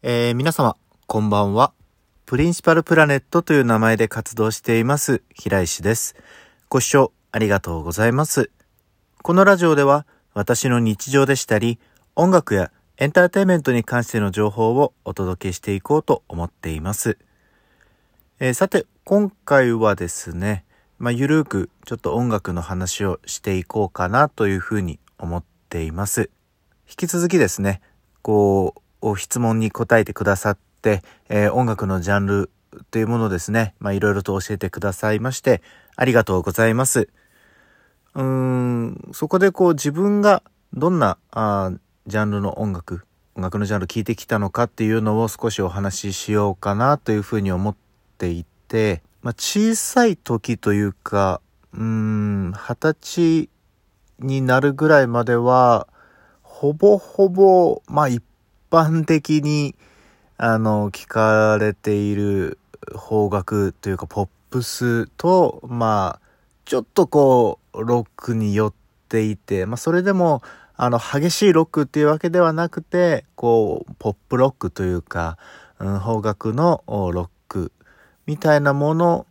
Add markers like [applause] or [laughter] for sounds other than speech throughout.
えー、皆様、こんばんは。プリンシパルプラネットという名前で活動しています、平石です。ご視聴ありがとうございます。このラジオでは、私の日常でしたり、音楽やエンターテインメントに関しての情報をお届けしていこうと思っています。えー、さて、今回はですね、まあ、ゆるーくちょっと音楽の話をしていこうかなというふうに思っています。引き続きですね、こう、質問に答えてくださって、えー、音楽のジャンルというものですね、まあ、いろいろと教えてくださいまして、ありがとうございます。うーん、そこでこう自分がどんなあジャンルの音楽、音楽のジャンル聴いてきたのかっていうのを少しお話ししようかなというふうに思っていて、まあ、小さい時というか、うん、二十歳になるぐらいまでは、ほぼほぼ、まあ一般的に、あの、聞かれている方角というかポップスと、まあ、ちょっとこう、ロックに寄っていて、まあそれでも、あの、激しいロックっていうわけではなくて、こう、ポップロックというか、うん、方角のロックみたいなもの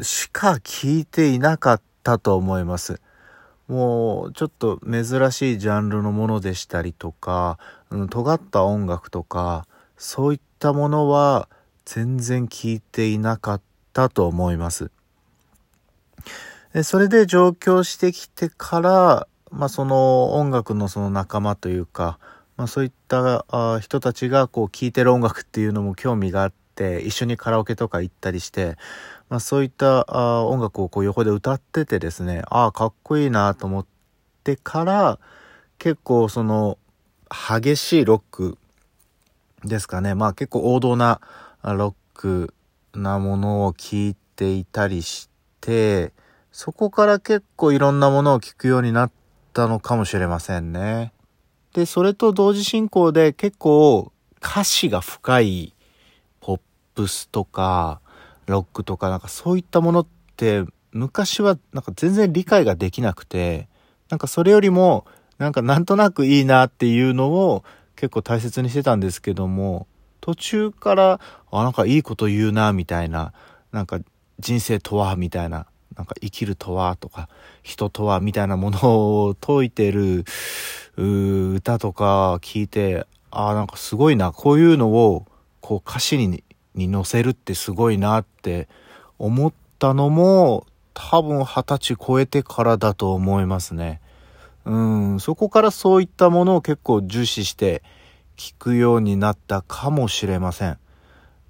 しか聞いていなかったと思います。もうちょっと珍しいジャンルのものでしたりとか、うん、尖った音楽とか、そういったものは全然聞いていなかったと思います。でそれで上京してきてから、まあその音楽のその仲間というか、まあそういったあ人たちがこう聴いてる音楽っていうのも興味があって、一緒にカラオケとか行ったりして、まあ、そういったあ音楽をこう横で歌っててですね、ああ、かっこいいなと思ってから、結構その、激しいロックですかね。まあ結構王道なロックなものを聴いていたりして、そこから結構いろんなものを聴くようになったのかもしれませんね。で、それと同時進行で結構歌詞が深いプスとか、ロックとかなんかそういったものって昔はなんか全然理解ができなくて、なんかそれよりもなんかなんとなくいいなっていうのを結構大切にしてたんですけども、途中から、あ、なんかいいこと言うな、みたいな、なんか人生とは、みたいな、なんか生きるとは、とか、人とは、みたいなものを説いてる、歌とか聞いて、あ、なんかすごいな、こういうのを、こう歌詞にに載せるってすごいなって思ったのも多分二十歳超えてからだと思いますね。うん、そこからそういったものを結構重視して聞くようになったかもしれません。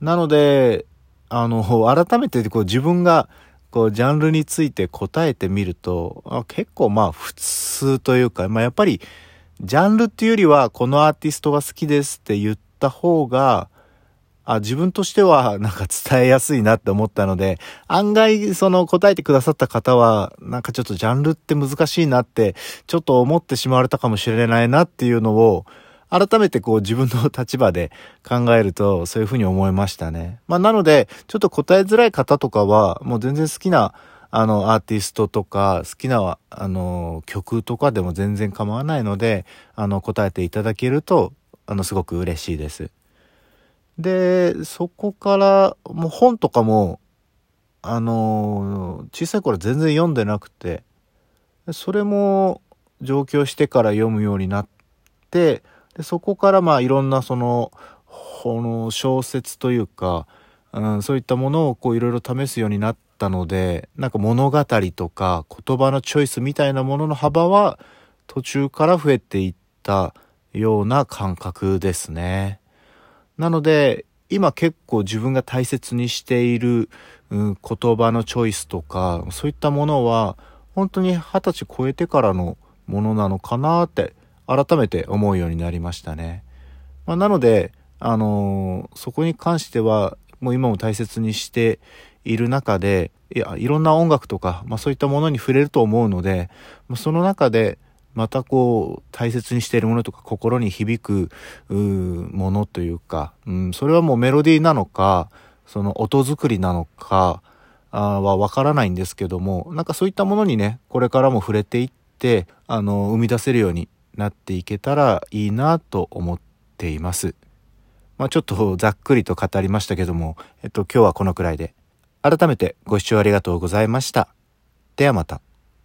なので、あの、改めてこう自分がこうジャンルについて答えてみると、あ結構まあ普通というか、まあやっぱりジャンルっていうよりはこのアーティストが好きですって言った方が、あ自分としては [laughs] なんか伝えやすいなって思ったので、案外その答えてくださった方は、なんかちょっとジャンルって難しいなって、ちょっと思ってしまわれたかもしれないなっていうのを、改めてこう自分の立場で [laughs] 考えるとそういうふうに思いましたね。まあなので、ちょっと答えづらい方とかは、もう全然好きなあのアーティストとか好きなあの曲とかでも全然構わないので、あの答えていただけると、あのすごく嬉しいです。で、そこから、もう本とかも、あの小さい頃全然読んでなくて、それも上京してから読むようになって、でそこからまあいろんなその、この小説というか、うん、そういったものをこういろいろ試すようになったので、なんか物語とか言葉のチョイスみたいなものの幅は途中から増えていったような感覚ですね。なので、今結構自分が大切にしている、うん、言葉のチョイスとか、そういったものは、本当に二十歳超えてからのものなのかなって、改めて思うようになりましたね。まあ、なので、あのー、そこに関しては、もう今も大切にしている中で、いや、いろんな音楽とか、まあそういったものに触れると思うので、その中で、またこう、大切にしているものとか心に響く、ものというか、うん、それはもうメロディーなのか、その音作りなのか、あはわからないんですけども、なんかそういったものにね、これからも触れていって、あの、生み出せるようになっていけたらいいなと思っています。まあ、ちょっとざっくりと語りましたけども、えっと、今日はこのくらいで。改めてご視聴ありがとうございました。ではまた。